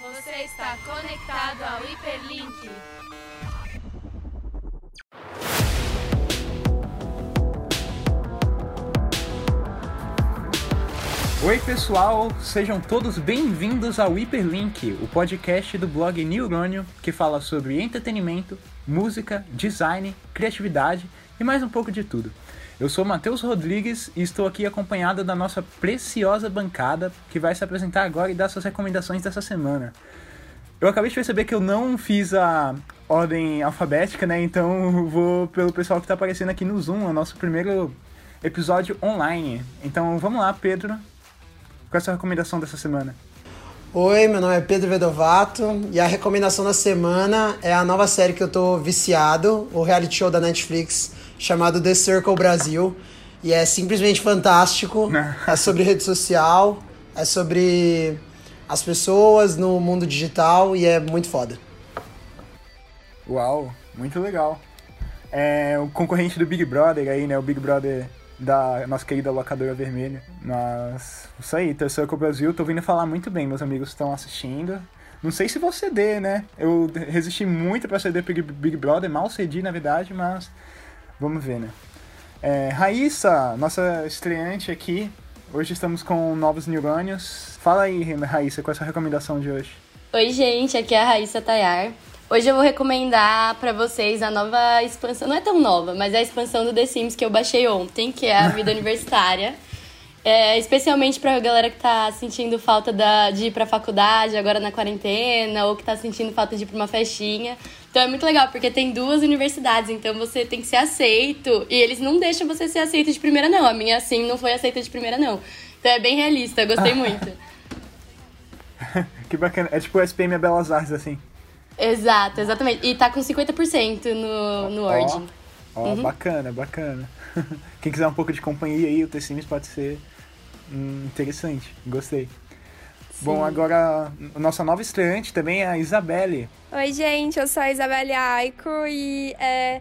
Você está conectado ao Hiperlink. Oi, pessoal, sejam todos bem-vindos ao Hiperlink, o podcast do blog Neurônio que fala sobre entretenimento, música, design, criatividade e mais um pouco de tudo. Eu sou Matheus Rodrigues e estou aqui acompanhado da nossa preciosa bancada que vai se apresentar agora e dar suas recomendações dessa semana. Eu acabei de perceber que eu não fiz a ordem alfabética, né? Então vou pelo pessoal que está aparecendo aqui no Zoom, o nosso primeiro episódio online. Então vamos lá, Pedro. Qual é a sua recomendação dessa semana? Oi, meu nome é Pedro Vedovato e a recomendação da semana é a nova série que eu tô viciado, o reality show da Netflix chamado The Circle Brasil. E é simplesmente fantástico. é sobre rede social, é sobre as pessoas no mundo digital e é muito foda. Uau, muito legal. É o concorrente do Big Brother aí, né? O Big Brother da nossa querida locadora vermelha. Mas isso aí, Terceiro com o Brasil, tô ouvindo falar muito bem, meus amigos estão assistindo. Não sei se vou ceder, né? Eu resisti muito para ceder Big Brother, mal cedi na verdade, mas vamos ver, né? É, Raíssa, nossa estreante aqui. Hoje estamos com novos neurônios. Fala aí, Raíssa, qual é a sua recomendação de hoje? Oi, gente, aqui é a Raíssa Tayar. Hoje eu vou recomendar para vocês a nova expansão, não é tão nova, mas é a expansão do The Sims que eu baixei ontem, que é a vida universitária. É, especialmente pra galera que tá sentindo falta da, de ir pra faculdade agora na quarentena, ou que tá sentindo falta de ir pra uma festinha. Então é muito legal, porque tem duas universidades, então você tem que ser aceito. E eles não deixam você ser aceito de primeira, não. A minha, assim, não foi aceita de primeira, não. Então é bem realista, gostei muito. que bacana. É tipo o SPM Belas Artes, assim. Exato, exatamente. E tá com 50% no, no Origin. Ó, uhum. bacana, bacana. Quem quiser um pouco de companhia aí, o T-Sims pode ser hum, interessante. Gostei. Bom, agora a nossa nova estreante também é a Isabelle. Oi, gente, eu sou a Isabelle Aiko e é,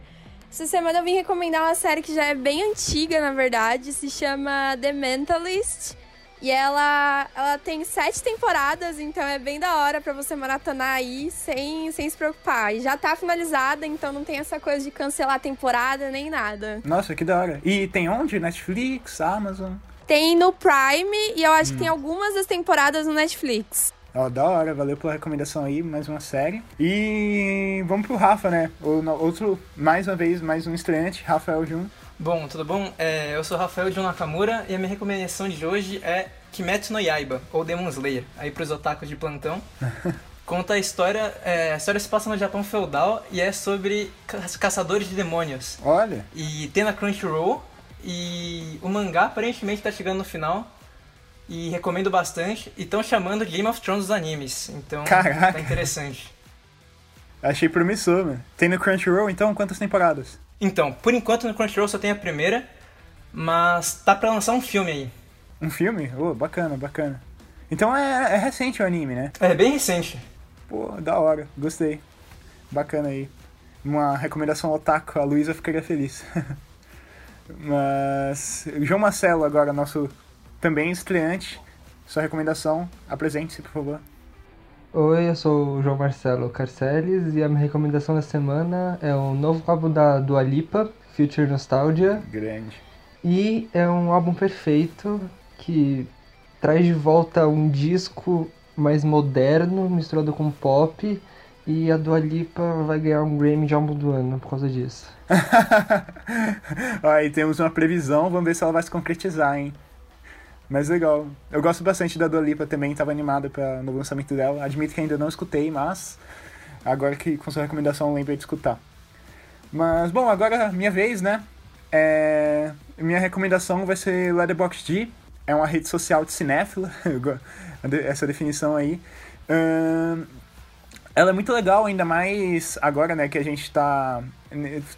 essa semana eu vim recomendar uma série que já é bem antiga, na verdade, se chama The Mentalist. E ela, ela tem sete temporadas, então é bem da hora para você maratonar aí sem, sem se preocupar. E já tá finalizada, então não tem essa coisa de cancelar a temporada nem nada. Nossa, que da hora. E tem onde? Netflix, Amazon? Tem no Prime e eu acho hum. que tem algumas das temporadas no Netflix. Ó, oh, da hora, valeu pela recomendação aí, mais uma série. E vamos pro Rafa, né? O, outro, mais uma vez, mais um estreante, Rafael Jun. Bom, tudo bom? É, eu sou Rafael Jun Nakamura e a minha recomendação de hoje é Kimetsu no Yaiba, ou Demon Slayer, aí pros otakus de plantão. Conta a história, é, a história se passa no Japão feudal e é sobre caçadores de demônios. Olha! E tem na Crunchyroll e o mangá aparentemente tá chegando no final e recomendo bastante. E estão chamando Game of Thrones dos animes. Então Caraca. tá interessante. Achei promissor, mano. Tem no Crunchyroll, então, quantas temporadas? Então, por enquanto no Crunchyroll só tem a primeira, mas tá pra lançar um filme aí. Um filme? Oh, bacana, bacana. Então é, é recente o anime, né? É, bem recente. Pô, da hora, gostei. Bacana aí. Uma recomendação otaku, a Luísa ficaria feliz. Mas. João Marcelo, agora, nosso também estreante, sua recomendação, apresente-se, por favor. Oi, eu sou o João Marcelo Carceles e a minha recomendação da semana é o novo álbum da Dua Lipa, Future Nostalgia. Grande. E é um álbum perfeito que traz de volta um disco mais moderno, misturado com pop, e a Dua Lipa vai ganhar um Grammy de álbum do ano por causa disso. Aí temos uma previsão, vamos ver se ela vai se concretizar, hein? Mas legal. Eu gosto bastante da Dua Lipa também, estava animada para lançamento dela. Admito que ainda não escutei, mas agora que com sua recomendação lembrei de escutar. Mas bom, agora minha vez, né? É... Minha recomendação vai ser Letterboxd. É uma rede social de cinéfila, essa definição aí. Ela é muito legal, ainda mais agora, né, que a gente está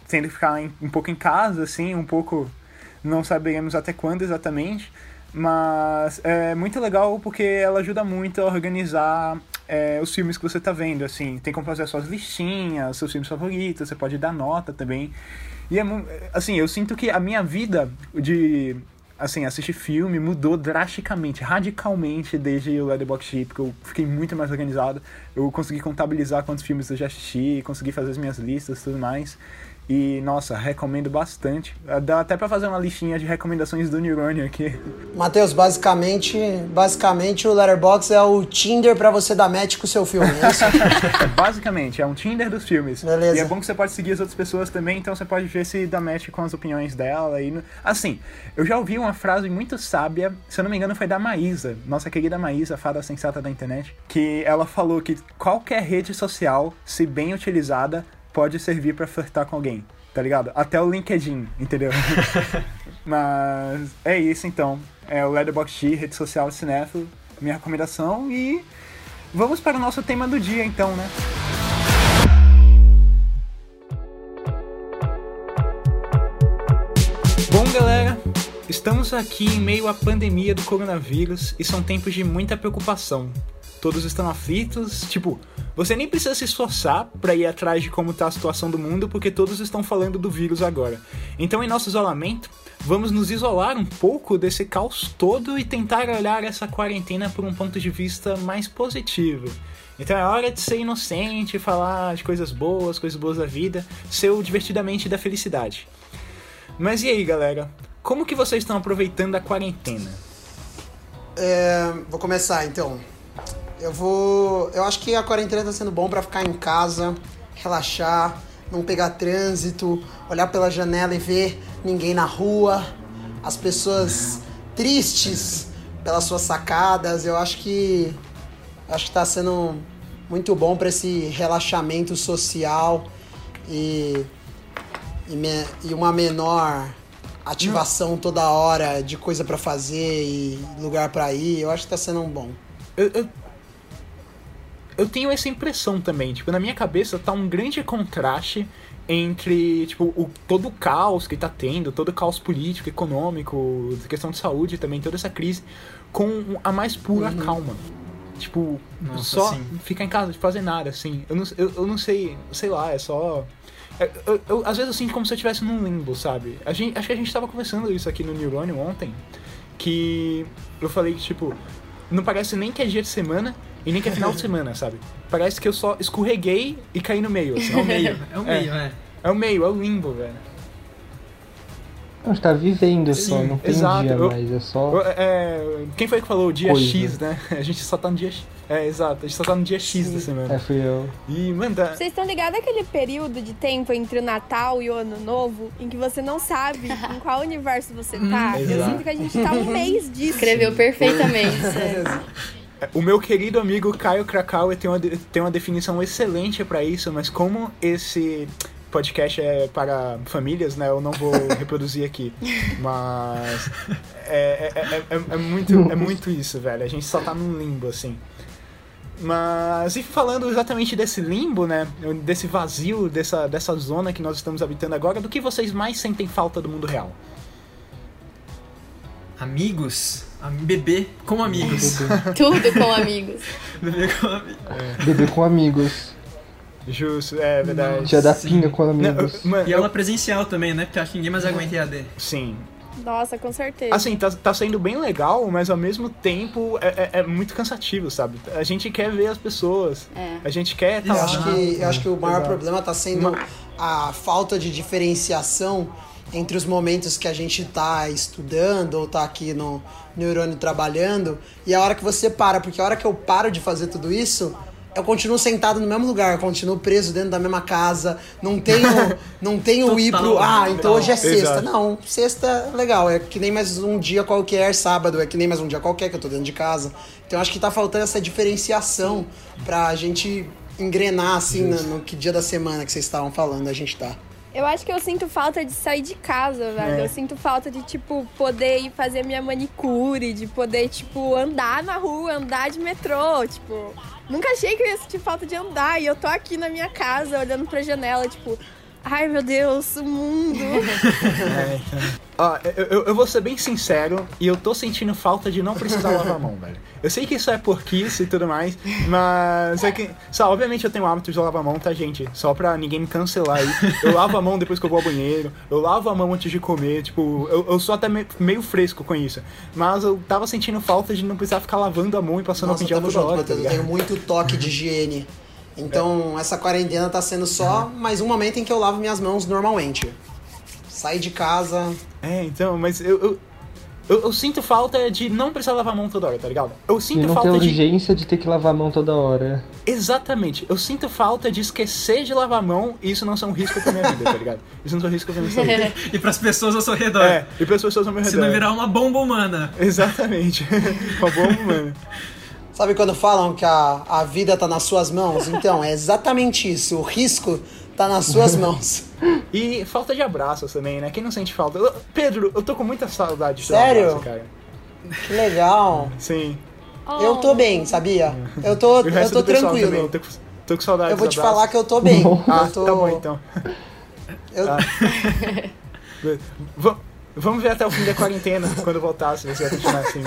tendo que ficar um pouco em casa, assim, um pouco não saberemos até quando exatamente. Mas é muito legal porque ela ajuda muito a organizar é, os filmes que você está vendo, assim. Tem como fazer suas listinhas, seus filmes favoritos, você pode dar nota também. E é, assim, eu sinto que a minha vida de assim, assistir filme mudou drasticamente, radicalmente desde o Letterboxd, porque eu fiquei muito mais organizado. Eu consegui contabilizar quantos filmes eu já assisti, consegui fazer as minhas listas e tudo mais. E, nossa, recomendo bastante. Dá até pra fazer uma listinha de recomendações do Neurônio aqui. Matheus, basicamente, basicamente o Letterboxd é o Tinder pra você dar match com o seu filme, é isso? Basicamente, é um Tinder dos filmes. Beleza. E é bom que você pode seguir as outras pessoas também, então você pode ver se dá match com as opiniões dela. E, assim, eu já ouvi uma frase muito sábia, se eu não me engano foi da Maísa, nossa querida Maísa, fada sensata da internet, que ela falou que qualquer rede social, se bem utilizada, pode servir pra flertar com alguém, tá ligado? Até o LinkedIn, entendeu? Mas é isso então. É o Letterboxd, rede social cinéfilo, minha recomendação e vamos para o nosso tema do dia então, né? Bom, galera, estamos aqui em meio à pandemia do coronavírus e são tempos de muita preocupação. Todos estão aflitos, tipo, você nem precisa se esforçar para ir atrás de como tá a situação do mundo, porque todos estão falando do vírus agora. Então, em nosso isolamento, vamos nos isolar um pouco desse caos todo e tentar olhar essa quarentena por um ponto de vista mais positivo. Então é hora de ser inocente, falar de coisas boas, coisas boas da vida, ser o divertidamente da felicidade. Mas e aí, galera? Como que vocês estão aproveitando a quarentena? É, vou começar então. Eu vou. Eu acho que a quarentena tá sendo bom pra ficar em casa, relaxar, não pegar trânsito, olhar pela janela e ver ninguém na rua, as pessoas tristes pelas suas sacadas. Eu acho que acho que tá sendo muito bom pra esse relaxamento social e e, me- e uma menor ativação toda hora de coisa pra fazer e lugar pra ir. Eu acho que tá sendo um bom. Eu, eu, eu tenho essa impressão também. Tipo, na minha cabeça tá um grande contraste entre, tipo, o, todo o caos que tá tendo, todo o caos político, econômico, questão de saúde também, toda essa crise, com a mais pura calma. Tipo, Nossa, só sim. ficar em casa, de fazer nada, assim. Eu não, eu, eu não sei, sei lá, é só. é- Eu, eu- às vezes eu sinto como se eu estivesse num limbo, sabe? A gente, acho que a gente tava conversando isso aqui no Neurônio ontem, que eu falei que, tipo, não parece nem que é dia de semana e nem que é final de semana, sabe? Parece que eu só escorreguei e caí no meio, assim. É o meio, é o meio, é. É o meio, é o limbo, velho. A gente tá vivendo só, Sim, não tem exato. dia Eu- mais, é só. Eu- é, quem foi que falou o dia Coisa. X, né? A gente só tá no dia X. É, exato, a gente só tá no dia X da semana. É, fui eu. E, mano, tá- Vocês estão ligados aquele período de tempo entre o Natal e o Ano Novo em que você não sabe em qual universo você tá? Eu exato. sinto que a gente tá um mês disso. Escreveu perfeitamente. sério. O meu querido amigo Caio Krakauer tem uma, tem uma definição excelente pra isso, mas como esse podcast é para famílias, né? Eu não vou reproduzir aqui. Mas é, é, é, é- é muito, é muito isso, velho. A gente só tá num limbo, assim. Mas e falando exatamente desse limbo, né? Desse vazio, dessa, dessa zona que nós estamos habitando agora, do que vocês mais sentem falta do mundo real? Amigos, am- beber com amigos. Tudo com amigos. beber com amigos. Beber com amigos. Justo, é verdade. Dia da Sim. pinga com Não, amigos. eu- mano, E eu- aula presencial também, né? Porque acho que ninguém mais aguenta EAD. sim. Nossa, com certeza. Assim, tá, tá sendo bem legal, mas ao mesmo tempo é, é- é muito cansativo, sabe? A gente quer ver as pessoas. É. A gente quer tá Eu lá. acho que, eu acho que o maior Exato. problema tá sendo a falta de diferenciação entre os momentos que a gente tá estudando ou tá aqui no neurônio trabalhando e a hora que você para, porque a hora que eu paro de fazer tudo isso, eu continuo sentado no mesmo lugar, eu continuo preso dentro da mesma casa, não tenho, não tenho ir pro, ah, então hoje é sexta. Exato. Não, sexta é legal, é que nem mais um dia qualquer, sábado é que nem mais um dia qualquer que eu tô dentro de casa. Então acho que tá faltando essa diferenciação pra gente engrenar assim no, no que dia da semana que vocês estavam falando, a gente tá. Eu acho que eu sinto falta de sair de casa, velho. É. Eu sinto falta de, tipo, poder ir fazer minha manicure, de poder, tipo, andar na rua, andar de metrô, tipo. Nunca achei que eu ia sentir falta de andar. E eu tô aqui na minha casa, olhando pra janela, tipo, Ai, meu Deus, o mundo. É, então. Ó, eu, eu, eu vou ser bem sincero e eu tô sentindo falta de não precisar lavar a mão, velho. Eu sei que isso é porquice e tudo mais, mas é que. Só, obviamente eu tenho o hábito de lavar a mão, tá, gente? Só pra ninguém me cancelar aí. Eu lavo a mão depois que eu vou ao banheiro, eu lavo a mão antes de comer, tipo, eu, eu sou até me- meio fresco com isso. Mas eu tava sentindo falta de não precisar ficar lavando a mão e passando Nossa, a tamo toda junto, hora, tá Matheus. Eu tenho muito toque de higiene. Então, essa quarentena tá sendo só mais um momento em que eu lavo minhas mãos normalmente. Sair de casa. É, então, mas eu, eu, eu, eu sinto falta de não precisar lavar a mão toda hora, tá ligado? Eu sinto não ter falta de. urgência de ter que lavar a mão toda hora. Exatamente. Eu sinto falta de esquecer de lavar a mão e isso não ser um risco pra minha vida, tá ligado? Isso não é um risco pra minha saúde. E pras pessoas ao seu redor. É, e para as pessoas ao meu Se redor. não virar uma bomba humana. Exatamente. Uma bomba, mano. Sabe quando falam que a, a vida tá nas suas mãos? Então, é exatamente isso. O risco tá nas suas mãos. E falta de abraços também, né? Quem não sente falta? Eu- Pedro, eu tô com muita saudade de Sério? abraço, cara. Que legal. Sim. Eu tô bem, sabia? Eu tô, eu tô pessoal também. tranquilo. Tô com, tô com saudade Eu vou te abraços. falar que eu tô bem. Ah, eu tô... tá bom então. eu- Ah. Va- Vamos ver até o fim da quarentena, quando voltar, se você vai continuar assim.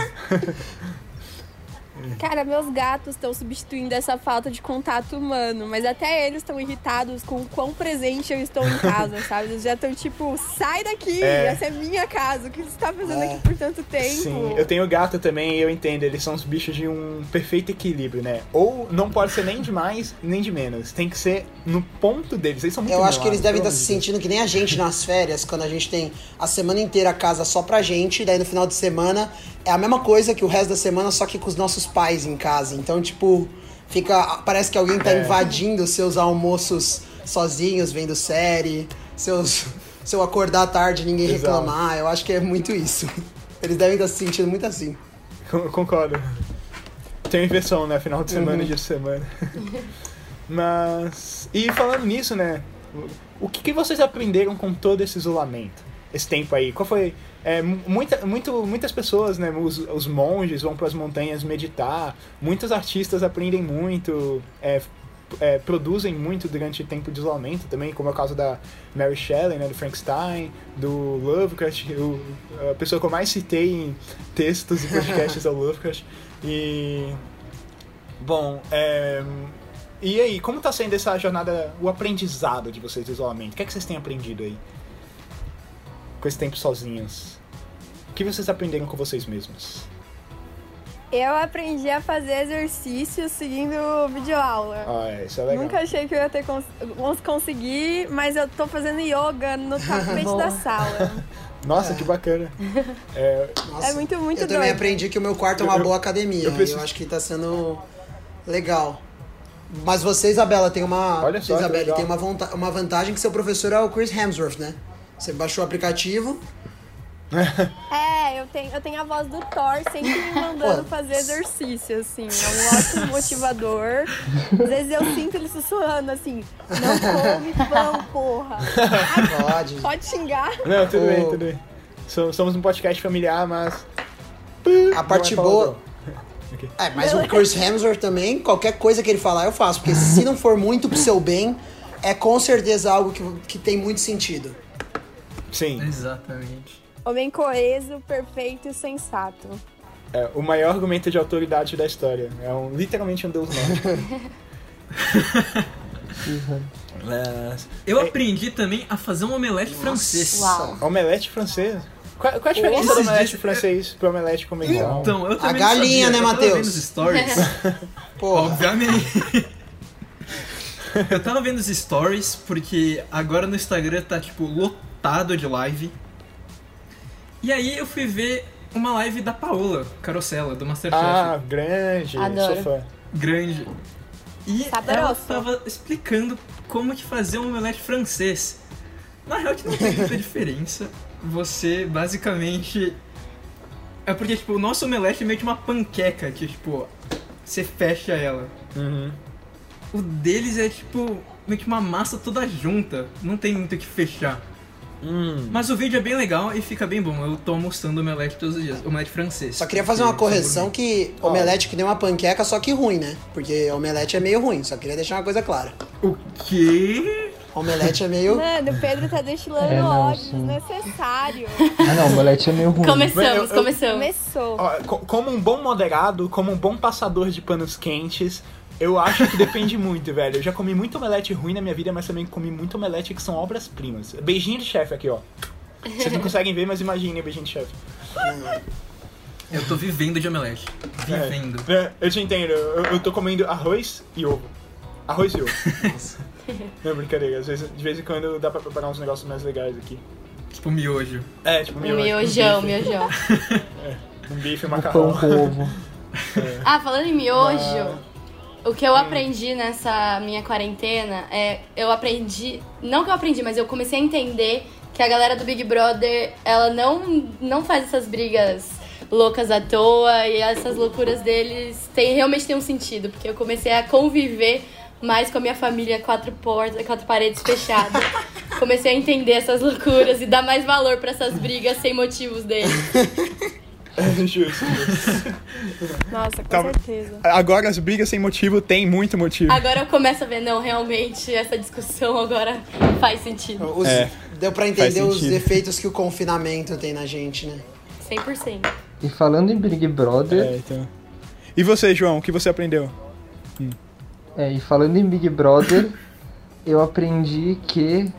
Cara, meus gatos estão substituindo essa falta de contato humano, mas até eles estão irritados com o quão presente eu estou em casa, sabe? Eles já estão tipo, sai daqui, É. essa é minha casa, o que você tá fazendo É. aqui por tanto tempo? Sim, eu tenho gato também e eu entendo, eles são os bichos de um perfeito equilíbrio, né? Ou não pode ser nem de mais, nem de menos. Tem que ser no ponto deles. Eles são muito Eu acho que eles devem estar se sentindo que nem a gente nas férias, quando a gente tem a semana inteira a casa só pra gente, daí no final de semana é a mesma coisa que o resto da semana, só que com os nossos pais em casa. Então, tipo, fica. Parece que alguém tá É. invadindo seus almoços sozinhos, vendo série, seus. Seu acordar à tarde e ninguém Exato. reclamar. Eu acho que é muito isso. Eles devem estar se sentindo muito assim. Con- Concordo. Tem inversão, né? Final de semana e dia de semana. Mas. E falando nisso, né? O que, que vocês aprenderam com todo esse isolamento? Esse tempo aí? Qual foi. É, mu- muita, muito, muitas pessoas, né? Os, os monges vão para as montanhas meditar. Muitos artistas aprendem muito. é, é, produzem muito durante o tempo de isolamento também, como é o caso da Mary Shelley, né, do Frankenstein, do Lovecraft, o, a pessoa que eu mais citei em textos e podcasts é o Lovecraft. E. Bom, é, e aí, como tá sendo essa jornada, o aprendizado de vocês do isolamento? O que é que vocês têm aprendido aí? Com esse tempo sozinhos? O que vocês aprenderam com vocês mesmos? Eu aprendi a fazer exercícios seguindo videoaula. Ah, é, isso é legal. Nunca achei que eu ia ter cons cons- conseguir, mas eu tô fazendo yoga no tapete da sala. Nossa, que bacana. É, Nossa, É muito, muito Eu também doido. aprendi que o meu quarto é uma Eu- boa academia. eu Eu, preciso- acho que tá sendo legal. Mas você, Isabela, tem uma. Olha só Isabela, tem uma, uma vantagem que seu professor é o Chris Hemsworth, né? Você baixou o aplicativo. É, eu tenho, eu tenho a voz do Thor sempre me mandando fazer exercício, assim. É um ótimo motivador. Às vezes eu sinto ele sussurrando assim, não come pão, porra. Pode. pode xingar. não, tudo bem, tudo bem. So- Somos um podcast familiar, mas. A parte é boa. palavrão. Ok. É, mas o Chris Hemsworth também, qualquer coisa que ele falar, eu faço. Porque se não for muito pro seu bem, é com certeza algo que, que tem muito sentido. Sim, Exatamente. Homem coeso, perfeito e sensato. é o maior argumento de autoridade da história. É um, literalmente um deus nórdico. Eu É- aprendi também a fazer um omelete francês. Uau. Omelete francês? Qual, qual a diferença do omelete dias- francês pro omelete convencional? Então, eu também galinha, não sabia. né, Eu tava Matheus? vendo os stories. Porra. Obviamente. Eu tava vendo os stories porque agora no Instagram tá tipo lotado de live. E aí eu fui ver uma live da Paola Carosella, do Masterchef. Ah, grande. Adoro. Sou fã. grande. E Saboroso. ela tava explicando como que fazer um omelete francês. Na real que não tem muita diferença. Você basicamente. É porque, tipo, o nosso omelete é meio que uma panqueca, que, tipo, você fecha ela. Uhum. O deles é, tipo, meio que uma massa toda junta. Não tem muito o que fechar. Hum. Mas o vídeo é bem legal e fica bem bom. Eu tô almoçando omelete todos os dias. Omelete francês. Só queria fazer uma correção que omelete que nem uma panqueca, só que ruim, né? Porque omelete é meio ruim, só queria deixar uma coisa clara. O quê? Omelete é meio. Mano, o Pedro tá destilando É, não, ódio sim. desnecessário. Ah não, o omelete é meio ruim. Começamos, Eu- eu- começamos. Começou. Ó, co- como um bom moderado, como um bom passador de panos quentes, eu acho que depende muito, velho. Eu já comi muito omelete ruim na minha vida, mas também comi muito omelete que são obras-primas. Beijinho de chefe aqui, ó. Vocês não conseguem ver, mas imaginem o beijinho de chefe. Eu tô vivendo de omelete. Vivendo. É, eu te entendo. Eu, eu tô comendo arroz e ovo. Arroz e ovo. Não, brincadeira. Às vezes, de vez em quando dá pra preparar uns negócios mais legais aqui. Tipo miojo. É, tipo miojo, miojão, um bife, miojão. um bife, um O macarrão. pão com ovo. Ah, falando em miojo, o que eu aprendi nessa minha quarentena é. Eu aprendi. Não que eu aprendi, mas eu comecei a entender que a galera do Big Brother, ela não, não faz essas brigas loucas à toa e essas loucuras deles tem, realmente tem um sentido, porque eu comecei a conviver mais com a minha família, quatro portas, quatro paredes fechadas. Comecei a entender essas loucuras e dar mais valor pra essas brigas sem motivos deles. Justo, justo. Nossa, com Tá- certeza. Agora as brigas sem motivo tem muito motivo. Agora eu começo a ver, não, realmente essa discussão agora faz sentido. Os- É, Deu pra faz entender os efeitos que o confinamento tem na gente, né? 100%. E falando em Big Brother, É, então. E você, João, o que você aprendeu? é, e falando em Big Brother, eu aprendi que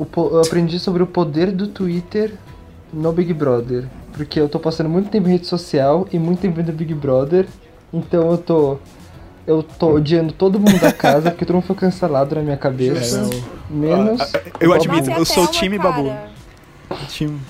eu aprendi sobre o poder do Twitter no Big Brother, porque eu tô passando muito tempo em rede social e muito tempo no Big Brother, então eu tô eu tô odiando todo mundo da casa porque todo mundo foi cancelado na minha cabeça, É, menos Ah, eu o admito, eu sou o time cara? Babu. Time.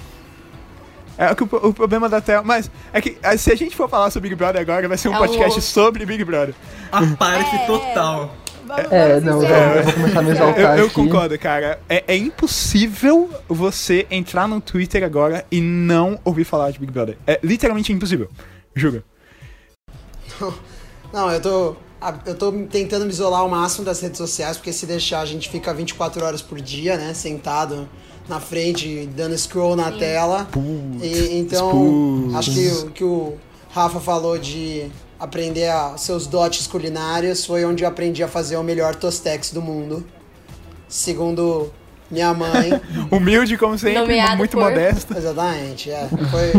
É que o, o problema da tela. Mas é que ah, se a gente for falar sobre Big Brother agora, vai ser um É podcast outro. sobre Big Brother. A parte É. total. Vamos, É, vamos não, eu, eu vou começar a me Eu, exaltar eu aqui. concordo, cara. É, é impossível você entrar no Twitter agora e não ouvir falar de Big Brother. É literalmente impossível. Juro. Não, eu tô. Eu tô tentando me isolar ao máximo das redes sociais, porque se deixar a gente fica 24 horas por dia, né? Sentado na frente, dando scroll na tela. E, então, putz. acho que o que o Rafa falou de aprender a, seus dotes culinários foi onde eu aprendi a fazer o melhor tostex do mundo. Segundo minha mãe. Humilde, como sempre, Nomeado muito por- modesto. Exatamente, é. Foi,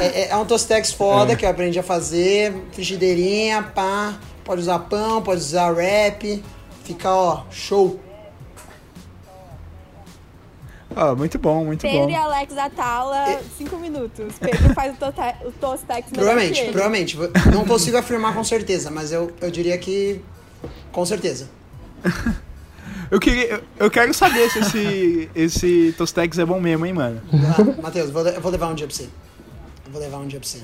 é, é- é um tostex foda que eu aprendi a fazer, frigideirinha, pá. Pode usar pão, pode usar wrap. Fica, ó, show. Ah, muito bom, muito Pedro bom. e Alex Atala, 5 minutos. Pedro faz o, tote- o Tostex Provavelmente, provavelmente. Não consigo afirmar com certeza, mas eu, eu diria que. Com certeza. Eu, queria, eu, quero saber se esse, esse Tostex é bom mesmo, hein, mano. Tá? Matheus, vou, eu vou levar um dia pra você. Eu vou levar um dia pra você.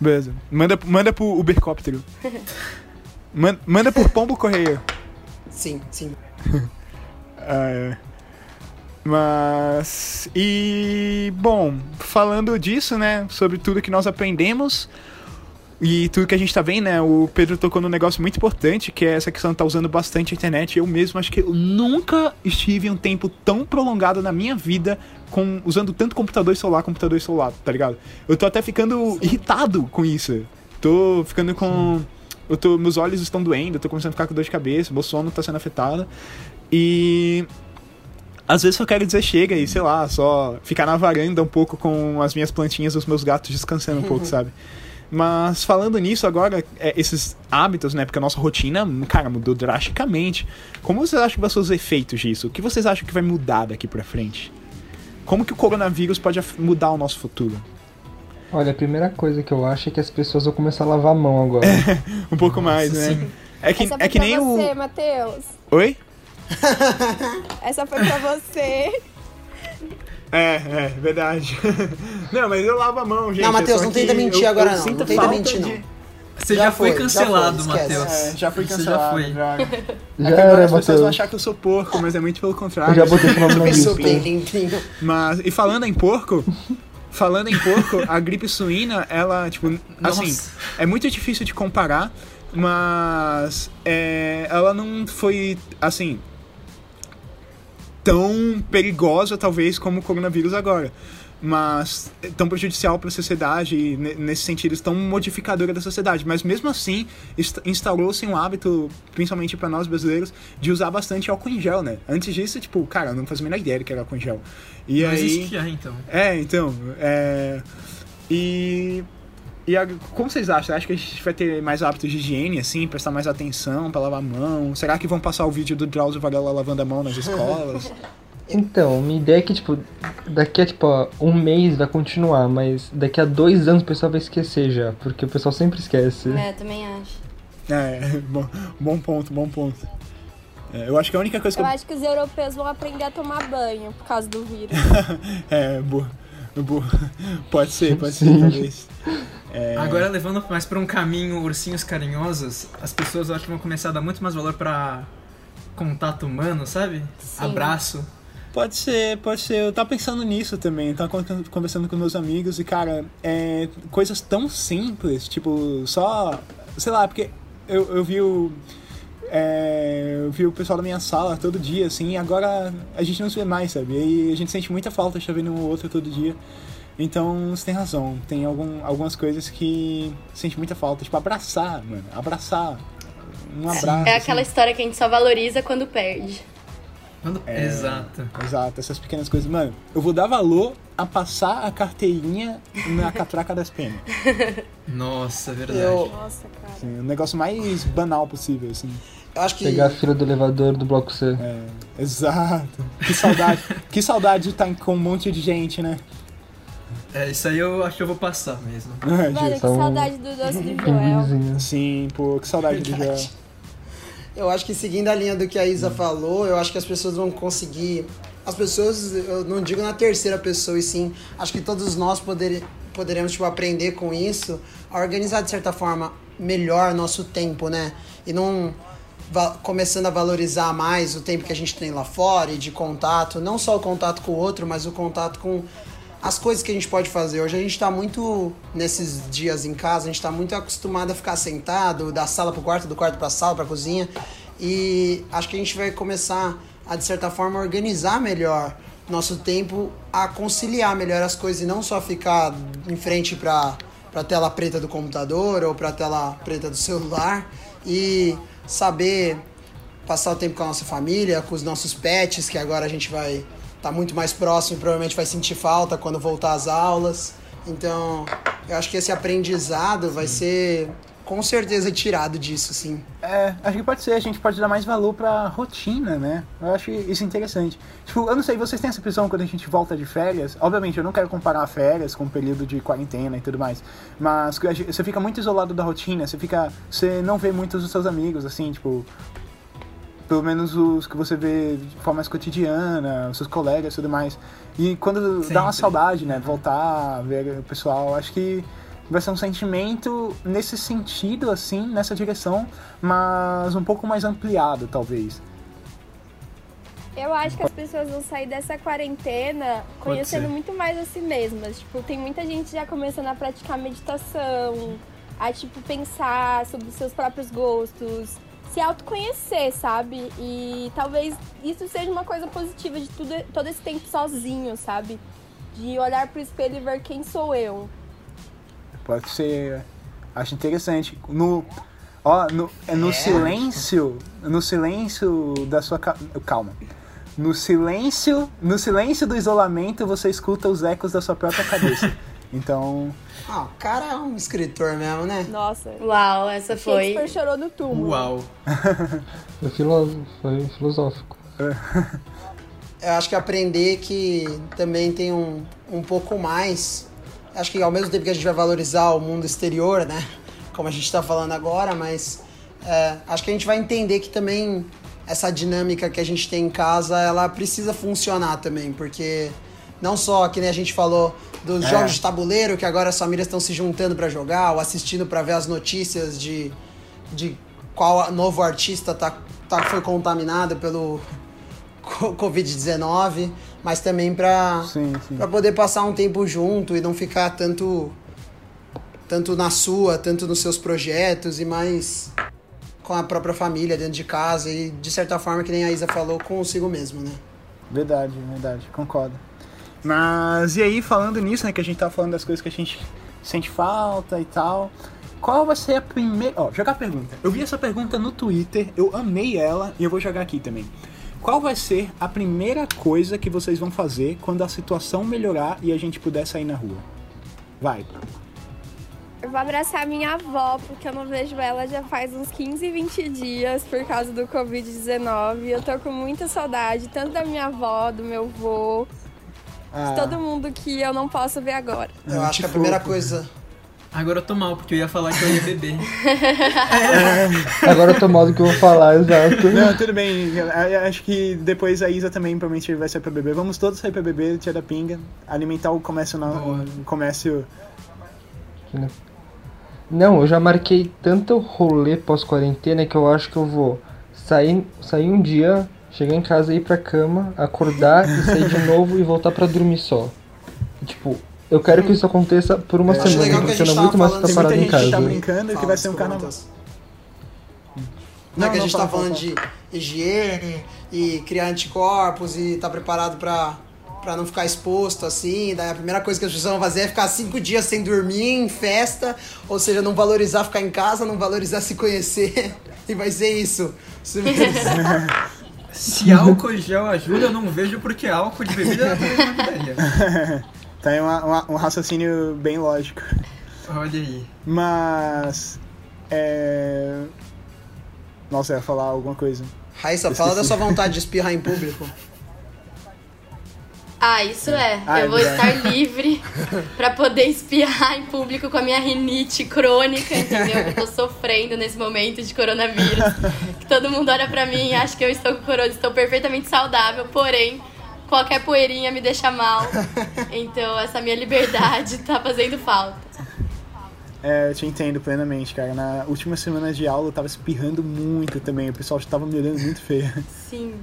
Beleza. Manda, manda pro Ubercóptero. Man- manda por Pombo Correio. Sim, sim. Ah, é. Mas. E. Bom, falando disso, né? Sobre tudo que nós aprendemos e tudo que a gente tá vendo, né? O Pedro tocou num negócio muito importante, que é essa questão de tá usando bastante a internet. Eu mesmo acho que eu nunca estive um tempo tão prolongado na minha vida com usando tanto computador e celular, computador e celular, tá ligado? Eu tô até ficando irritado com isso. Tô ficando com. Eu tô, meus olhos estão doendo, eu tô começando a ficar com dor de cabeça, meu sono tá sendo afetado. E às vezes eu quero dizer chega e, sei lá, só ficar na varanda um pouco com as minhas plantinhas e os meus gatos descansando um pouco, sabe? Mas falando nisso agora, é, esses hábitos, né? Porque a nossa rotina, cara, mudou drasticamente. Como vocês acham que vão ser os efeitos disso? O que vocês acham que vai mudar daqui pra frente? Como que o coronavírus pode mudar o nosso futuro? Olha, a primeira coisa que eu acho é que as pessoas vão começar a lavar a mão agora. Um pouco mais, né? É que, é foi que nem você, o. Matheus. Oi? Essa foi pra você. É, é, verdade. não, mas eu lavo a mão, gente. Não, é Matheus, não tenta mentir eu- agora, eu não. sinto Não tenta mentir, de- não. Você Já já, foi, foi, já cancelado, foi. Matheus. É, já fui Você cancelado. já foi. Já. É Já agora era, as pessoas vão Matheus. achar que eu sou porco, mas é muito pelo contrário. Eu já botei esse nome na lista. Mas, e falando em porco, falando em porco, a gripe suína, ela, tipo, assim, Nossa. é muito difícil de comparar, mas é, ela não foi, assim, tão perigosa, talvez, como o coronavírus agora. mas tão prejudicial para a sociedade e nesse sentido tão modificadora da sociedade. Mas mesmo assim, instaurou-se um hábito, principalmente para nós brasileiros, de usar bastante álcool em gel, né? Antes disso, tipo, cara, eu não fazia a menor ideia que era álcool em gel. E Mas aí, isso que é, então. É, então, é... E e a, como vocês acham? Acho que a gente vai ter mais hábitos de higiene, assim, prestar mais atenção para lavar a mão? Será que vão passar o vídeo do Drauzio Varela lavando a mão nas escolas? Então, minha ideia é que, tipo, daqui a, tipo, um mês vai continuar, mas daqui a dois anos o pessoal vai esquecer já, porque o pessoal sempre esquece. É, também acho. É, bom, bom ponto, bom ponto. É, eu acho que a única coisa que eu... eu... acho que os europeus vão aprender a tomar banho por causa do vírus. é, boa. Pode ser, pode ser, talvez. É... Agora, levando mais para um caminho ursinhos carinhosos, as pessoas eu acho que vão começar a dar muito mais valor para contato humano, sabe? Sim. Abraço. Pode ser, pode ser. Eu tava pensando nisso também. tava conversando com meus amigos e, cara, é, coisas tão simples, tipo, só. Sei lá, porque eu, eu vi o. É, eu vi o pessoal da minha sala todo dia, assim, e agora a gente não se vê mais, sabe? E a gente sente muita falta de estar vendo um outro todo dia. Então você tem razão, tem algum, algumas coisas que sente muita falta, tipo abraçar, mano, abraçar. Um abraço. É aquela assim. história que a gente só valoriza quando perde. Quando... É, exato. Exato, essas pequenas coisas. Mano, eu vou dar valor a passar a carteirinha na catraca das penas. Nossa, é verdade. Eu... Nossa, cara. Sim, o negócio mais banal possível, assim. Eu acho que... Pegar a fila do elevador do bloco C. É, exato. Que saudade. que saudade de estar com um monte de gente, né? É, isso aí eu acho que eu vou passar mesmo. É, Mano, que saudade do doce do Joel. Sim, pô, que saudade do Joel. Eu acho que seguindo a linha do que a Isa hum. falou, eu acho que as pessoas vão conseguir. As pessoas, eu não digo na terceira pessoa, e sim, acho que todos nós poder, poderemos tipo, aprender com isso a organizar de certa forma melhor nosso tempo, né? E não começando a valorizar mais o tempo que a gente tem lá fora e de contato, não só o contato com o outro, mas o contato com as coisas que a gente pode fazer. Hoje a gente está muito, nesses dias em casa, a gente está muito acostumado a ficar sentado, da sala para o quarto, do quarto para a sala, para a cozinha. E acho que a gente vai começar a, de certa forma, organizar melhor nosso tempo, a conciliar melhor as coisas e não só ficar em frente para a tela preta do computador ou para a tela preta do celular e saber passar o tempo com a nossa família, com os nossos pets, que agora a gente vai tá muito mais próximo e provavelmente vai sentir falta quando voltar às aulas. Então, eu acho que esse aprendizado vai ser com certeza tirado disso, sim. É, acho que pode ser, a gente pode dar mais valor pra rotina, né? Eu acho isso interessante. Tipo, eu não sei, vocês têm essa impressão quando a gente volta de férias? Obviamente, eu não quero comparar férias com o período de quarentena e tudo mais, mas você fica muito isolado da rotina, você fica. Você não vê muitos dos seus amigos, assim, tipo, pelo menos os que você vê de forma mais cotidiana, os seus colegas e tudo mais. E quando Sempre. dá uma saudade, né? Voltar, ver o pessoal, acho que vai ser um sentimento nesse sentido, assim, nessa direção, mas um pouco mais ampliado, talvez. Eu acho que as pessoas vão sair dessa quarentena conhecendo muito mais a si mesmas. Tipo, tem muita gente já começando a praticar meditação, a, tipo, pensar sobre os seus próprios gostos, se autoconhecer, sabe? E talvez isso seja uma coisa positiva de tudo, todo esse tempo sozinho, sabe? De olhar pro espelho e ver quem sou eu. Pode ser. Acho interessante. No, ó, no, é no é. silêncio. No silêncio da sua. Calma. No silêncio. No silêncio do isolamento, você escuta os ecos da sua própria cabeça. Então. Ah, o cara é um escritor mesmo, né? Nossa. Uau, essa foi. Shakespeare chorou no túmulo. Uau. foi, filósofo, foi filosófico. Eu acho que aprender que também tem um, um pouco mais. Acho que ao mesmo tempo que a gente vai valorizar o mundo exterior, né? Como a gente está falando agora, mas é, acho que a gente vai entender que também essa dinâmica que a gente tem em casa, ela precisa funcionar também, porque não só, que nem a gente falou, dos é. jogos de tabuleiro, que agora as famílias estão se juntando para jogar, ou assistindo para ver as notícias de, de qual novo artista tá, tá, foi contaminado pelo Covid-19, mas também para poder passar um tempo junto e não ficar tanto, tanto na sua, tanto nos seus projetos e mais com a própria família dentro de casa e de certa forma, que nem a Isa falou, consigo mesmo, né? Verdade, verdade, concordo. Mas e aí, falando nisso, né, que a gente tá falando das coisas que a gente sente falta e tal. Qual vai ser a primeira. Ó, jogar a pergunta. Eu vi essa pergunta no Twitter, eu amei ela e eu vou jogar aqui também. Qual vai ser a primeira coisa que vocês vão fazer quando a situação melhorar e a gente puder sair na rua? Vai. Eu vou abraçar minha avó, porque eu não vejo ela já faz uns 15, 20 dias por causa do Covid-19. Eu tô com muita saudade, tanto da minha avó, do meu avô, Ah, de todo mundo que eu não posso ver agora. Eu acho que a primeira coisa. Agora eu tô mal, porque eu ia falar que eu ia beber. Agora eu tô mal do que eu vou falar, exato. Não, tudo bem. Acho que depois a Isa também provavelmente vai sair pra beber. Vamos todos sair pra beber, tia da pinga. Alimentar o comércio na, Boa. o comércio. Não, eu já marquei tanto rolê pós-quarentena que eu acho que eu vou sair, sair um dia, chegar em casa, ir pra cama, acordar e sair de novo e voltar pra dormir só. E, tipo, eu quero que isso aconteça por uma Eu acho semana, legal que a porque gente eu não aguento mais ficar Tem muita parado em que tá casa. brincando que Fala, vai ser um carnaval. Matheus. Não, é que a não, gente fala, tá falando fala, de higiene e criar anticorpos e tá preparado pra, pra não ficar exposto assim. Daí a primeira coisa que as pessoas vão fazer é ficar cinco dias sem dormir em festa, ou seja, não valorizar ficar em casa, não valorizar se conhecer. E vai ser isso. Se álcool gel ajuda, eu não vejo porque álcool de bebida não tem. Tá aí uma- uma- um raciocínio bem lógico. Olha aí. Mas. É. Nossa, eu ia falar alguma coisa. Raíssa, fala da sua vontade de espirrar em público. Ah, isso é. Ah, é eu vou verdade. estar livre pra poder espirrar em público com a minha rinite crônica, entendeu? Que eu tô sofrendo nesse momento de coronavírus. Que todo mundo olha pra mim e acha que eu estou com corona, estou perfeitamente saudável, porém, qualquer poeirinha me deixa mal. Então, essa minha liberdade tá fazendo falta. É, eu te entendo plenamente, cara. Na última semana de aula eu tava espirrando muito também. O pessoal já tava me olhando muito feio. Sim.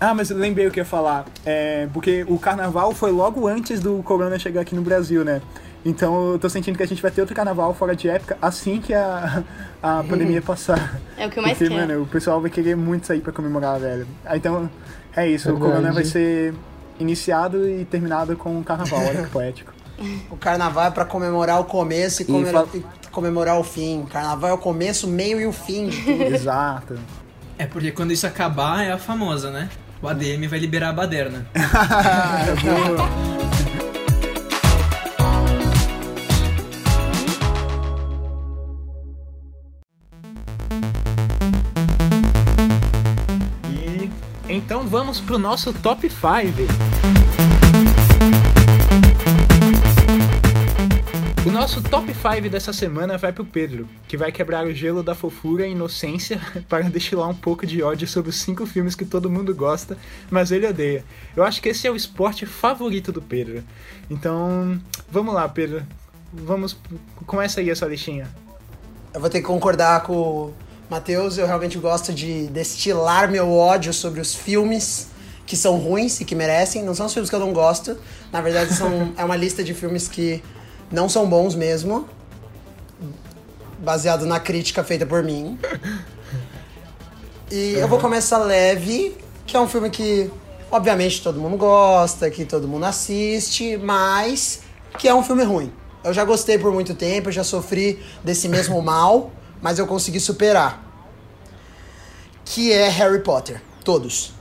Ah, mas eu lembrei o que eu ia falar. É, porque o carnaval foi logo antes do corona chegar aqui no Brasil, né? Então eu tô sentindo que a gente vai ter outro carnaval fora de época assim que a, a pandemia passar. É o que eu mais Porque, quero. mano, o pessoal vai querer muito sair pra comemorar, velho. Ah, Então, é isso. O Verdade. corona vai ser iniciado e terminado com o carnaval. Olha que poético. O carnaval é pra comemorar o começo e, E comemora- fala- e comemorar o fim. O carnaval é o começo, o meio e o fim de tudo. Exato. É porque quando isso acabar é a famosa, né? O ADM vai liberar a baderna. então vamos pro nosso top 5. O nosso top 5 dessa semana vai pro Pedro, que vai quebrar o gelo da fofura e inocência para destilar um pouco de ódio sobre os cinco filmes que todo mundo gosta, mas ele odeia. Eu acho que esse é o esporte favorito do Pedro. Então, vamos lá, Pedro. Vamos, começa aí essa listinha. Eu vou ter que concordar com Matheus. Eu realmente gosto de destilar meu ódio sobre os filmes que são ruins e que merecem. Não são os filmes que eu não gosto. Na verdade, são, é uma lista de filmes que não são bons mesmo. Baseado na crítica feita por mim. E eu vou começar leve, que é um filme que, obviamente, todo mundo gosta, que todo mundo assiste, mas que é um filme ruim. Eu já gostei por muito tempo, eu já sofri desse mesmo mal, mas eu consegui superar. Que é Harry Potter. Todos.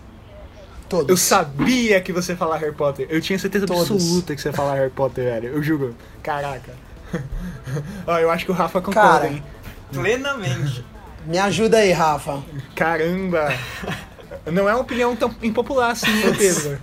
Todos. Eu sabia que você ia falar Harry Potter. Eu tinha certeza Todos. absoluta que você ia falar Harry Potter, velho. Eu juro. Caraca. Ó, eu acho que o Rafa concorda, Cara. hein? Plenamente. Me ajuda aí, Rafa. Caramba. Não é uma opinião tão impopular assim, hein, Pedro?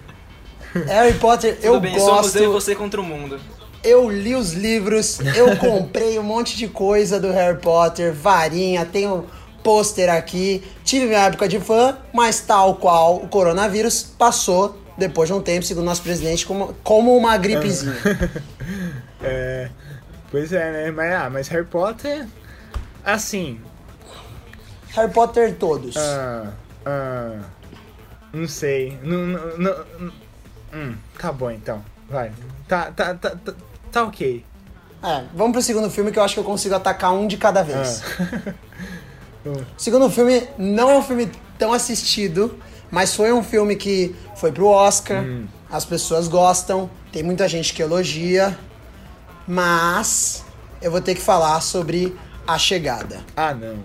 Harry Potter, Tudo eu bem, somos gosto. eu e você contra o mundo. Eu li os livros, eu comprei um monte de coisa do Harry Potter, varinha, tenho pôster aqui. Tive minha época de fã, mas tal qual o coronavírus passou depois de um tempo, segundo nosso presidente, como, como uma gripezinha. É. Pois é, né? Mas, ah, mas Harry Potter. Assim. Harry Potter todos. Ah. Ah. Não sei. Não. não, não- não- hum, tá bom então. Vai. Tá, tá, tá, tá, tá ok. É, vamos pro segundo filme que eu acho que eu consigo atacar um de cada vez. Ah. O segundo filme não é um filme tão assistido, mas foi um filme que foi pro Oscar, as pessoas gostam, tem muita gente que elogia, mas eu vou ter que falar sobre A Chegada. Ah, não.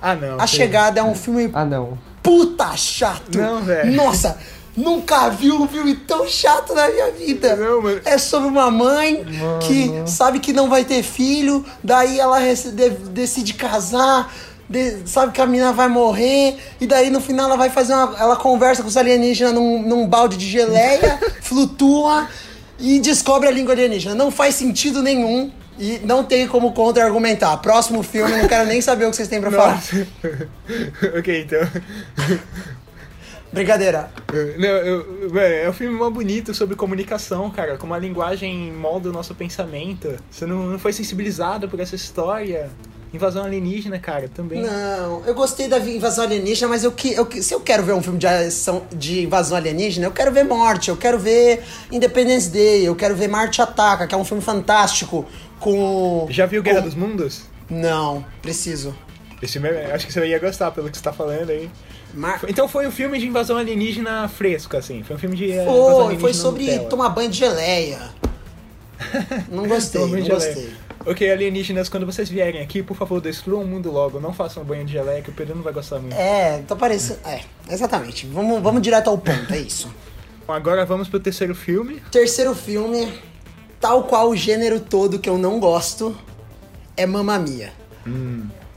Ah, não. A Chegada é um filme Ah, não. puta chato. Não, velho. Nossa, nunca vi um filme tão chato na minha vida. Não, mano. É sobre uma mãe que sabe que não vai ter filho, daí ela decide casar, de- sabe que a menina vai morrer, e daí no final ela vai fazer uma. Ela conversa com os alienígenas num, num balde de geleia, flutua e descobre a língua alienígena. Não faz sentido nenhum. E não tem como contra-argumentar. Próximo filme, não quero nem saber o que vocês têm pra falar. Ok, então. Brincadeira. Não, eu, é um filme mó bonito sobre comunicação, cara. Como a linguagem molda o nosso pensamento. Você não, não foi sensibilizado por essa história. Invasão alienígena, cara, também. Não, eu gostei da invasão alienígena, mas eu, que- eu, que- se eu quero ver um filme de, ação, de invasão alienígena, eu quero ver Morte, eu quero ver Independence Day, eu quero ver Marte Ataca, que é um filme fantástico com. Já viu Guerra com- dos Mundos? Não, preciso. Esse filme, é- acho que você ia gostar pelo que você tá falando aí. Mar... Então foi um filme de invasão alienígena fresco, assim. Foi um filme de eh, Foi, alienígena foi sobre tomar banho de geleia. Não gostei, não gostei. Ok, alienígenas, quando vocês vierem aqui, por favor, destruam o mundo logo. Não façam banho de geleia, que o Pedro não vai gostar muito. É, tá parecendo. É, exatamente. Vamos, vamos direto ao ponto, é isso. Agora vamos pro terceiro filme. Terceiro filme, tal qual o gênero todo que eu não gosto, é Mamma Mia.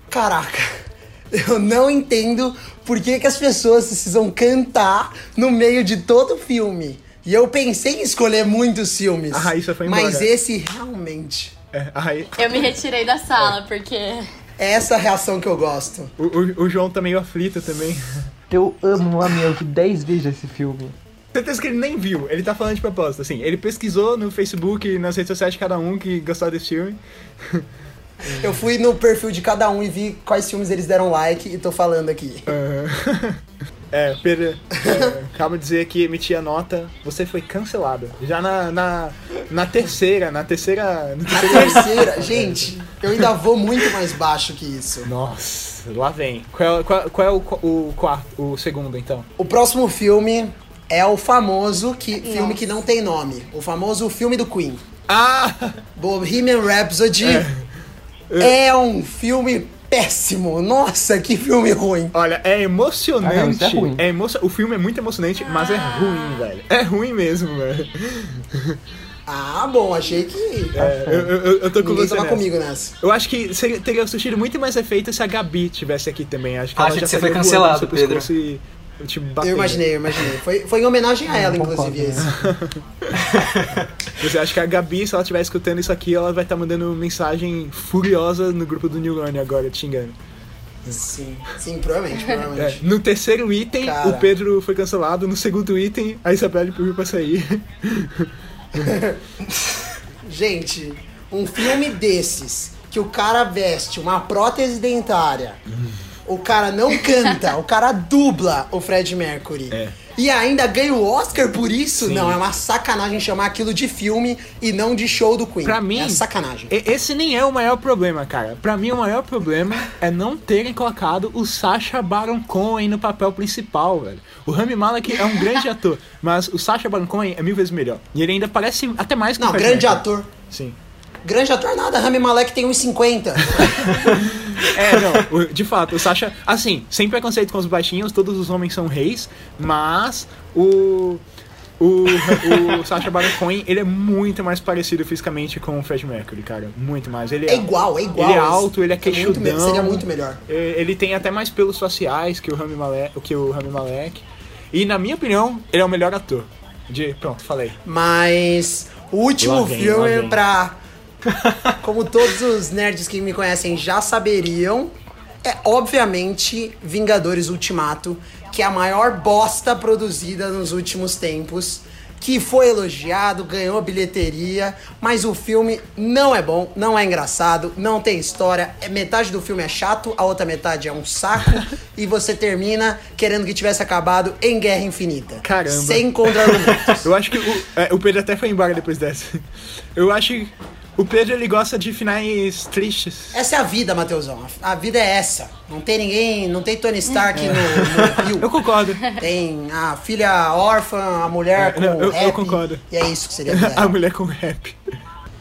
Caraca, eu não entendo por que, que as pessoas precisam cantar no meio de todo o filme. E eu pensei em escolher muitos filmes. A Raíssa foi embora. Mas esse realmente. É, aí, Eu me retirei da sala, porque. É essa a reação que eu gosto. o, o, o João tá meio aflito também. Eu amo eu vi 10 vezes esse filme. Certeza que ele nem viu, ele tá falando de propósito, assim. Ele pesquisou no Facebook e nas redes sociais de cada um que gostava desse filme. Eu fui no perfil de cada um e vi quais filmes eles deram like e tô falando aqui. Aham. É, Pedro, é, acaba de dizer que emitia nota, você foi cancelado. Já na, na, na terceira, na terceira. no A terceiro- terceira, gente, eu ainda vou muito mais baixo que isso. Nossa, lá vem. Qual, qual, qual é o, o quarto, o segundo então? O próximo filme é o famoso que, filme que não tem nome. O famoso filme do Queen. Ah! Bohemian Rhapsody é, um filme péssimo. Nossa, que filme ruim. Olha, é emocionante. Ah, não, isso é ruim. emo- O filme é muito emocionante, mas é ruim, velho. É ruim mesmo, velho. Ah, bom, achei que É, eu, eu, eu- tô com ninguém você tava nessa. comigo nessa. Eu acho que seria, teria surtido muito mais efeito se a Gabi tivesse aqui também. Acho que Acho ela já que você foi cancelado, Pedro. pescoço e eu te bater. Eu imaginei, eu imaginei. Foi, foi em homenagem a ela, inclusive, esse. Você acha que a Gabi, se ela estiver escutando isso aqui, ela vai estar mandando mensagem furiosa no grupo do New Learning agora, te xingando. Sim, sim, provavelmente, É, provavelmente. no terceiro item, Cara. o Pedro foi cancelado. No segundo item, a Isabelle pediu pra sair. Gente, um filme desses que o cara veste uma prótese dentária, o cara não canta, o cara dubla o Fred Mercury. É. E ainda ganha o Oscar por isso? Sim. Não, é uma sacanagem chamar aquilo de filme e não de show do Queen. Pra mim, É sacanagem. Esse nem é o maior problema, cara. Pra mim, o maior problema é não terem colocado o Sacha Baron Cohen no papel principal, velho. O Rami Malek é um grande ator, mas o Sacha Baron Cohen é mil vezes melhor. E ele ainda parece até mais que o Não, grande Mercury. ator. Sim. Grande ator nada, Rami Malek tem uns 50. É, não, o- de fato, o Sacha, assim, sem preconceito com os baixinhos, todos os homens são reis, mas o. O, o Sacha Baron Cohen, ele é muito mais parecido fisicamente com o Fred Mercury, cara. Muito mais. Ele É igual, é igual. Ele é alto, ele é Seria muito queixudão. Seria muito melhor. É, Ele tem até mais pelos faciais que o Rami Malek. Que o Rami Malek. E na minha opinião, ele é o melhor ator. De, pronto, falei. Mas o último Lá vem, filme vem. pra. Como todos os nerds que me conhecem já saberiam, é obviamente Vingadores Ultimato, que é a maior bosta produzida nos últimos tempos. Que foi elogiado, ganhou bilheteria, mas o filme não é bom, não é engraçado, não tem história. é- Metade do filme é chato, a outra metade é um saco, e você termina querendo que tivesse acabado em Guerra Infinita. Caramba. Sem contra-argumentos. Eu acho que o, é, o Pedro até foi embora depois dessa. Eu acho que O Pedro ele gosta de finais tristes. Essa é a vida, Matheusão. A a vida é essa. Não tem ninguém, não tem Tony Stark no, no Rio. Eu concordo. Tem a filha órfã, a mulher com É, não, eu- eu rap, concordo. E é isso que seria a vida. A mulher com rap.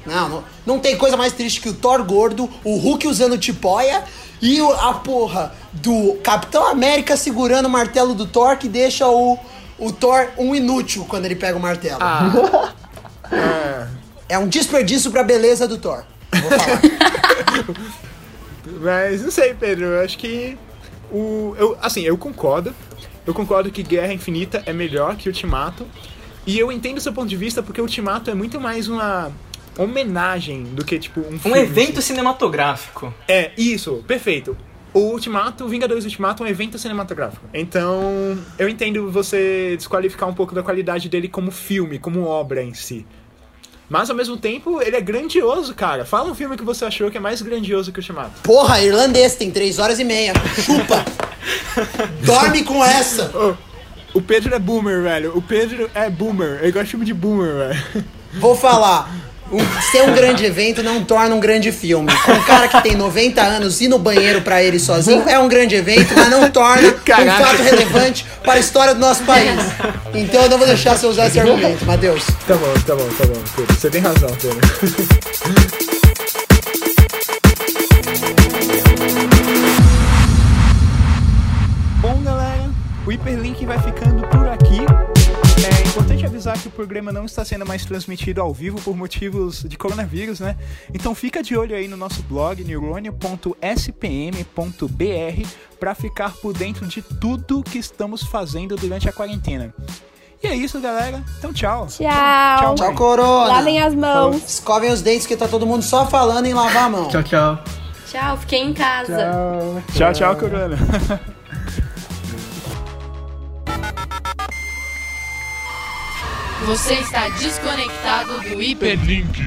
Não, não, não tem coisa mais triste que o Thor gordo, o Hulk usando tipóia e a porra do Capitão América segurando o martelo do Thor que deixa o, o Thor um inútil quando ele pega o martelo. É um desperdício pra beleza do Thor. Vou falar. Mas não sei, Pedro. Eu acho que o eu assim, eu concordo. Eu concordo que Guerra Infinita é melhor que Ultimato. E eu entendo o seu ponto de vista porque Ultimato é muito mais uma homenagem do que tipo um Um filme. evento cinematográfico. É, isso, perfeito. O Ultimato, Vingadores Ultimato é um evento cinematográfico. Então, eu entendo você desqualificar um pouco da qualidade dele como filme, como obra em si. Mas ao mesmo tempo, ele é grandioso, cara. Fala um filme que você achou que é mais grandioso que o Ultimato. Porra, irlandês, tem três horas e meia. Chupa! Dorme com essa! O Pedro é boomer, velho. O Pedro é boomer. Ele gosta de filme de boomer, velho. Vou falar. Um- ser um grande evento não torna um grande filme. Um cara que tem 90 anos ir no banheiro pra ele sozinho é um grande evento, mas não torna Caraca. um fato relevante para a história do nosso país. Então eu não vou deixar você usar esse argumento, Matheus. Tá bom, tá bom, tá bom, Pedro. Você tem razão, Pedro. Bom, galera, o Hiperlink vai ficando avisar que o programa não está sendo mais transmitido ao vivo por motivos de coronavírus, né? Então fica de olho aí no nosso blog neurônio.spm.br para ficar por dentro de tudo que estamos fazendo durante a quarentena. E é isso, galera. Então tchau. Tchau. Tchau, Corona. Lavem as mãos. Escovem os dentes que tá todo mundo só falando em lavar a mão. Tchau, tchau. Tchau, fiquei em casa. Tchau, tchau, Corona. Você está desconectado do Hiperlink.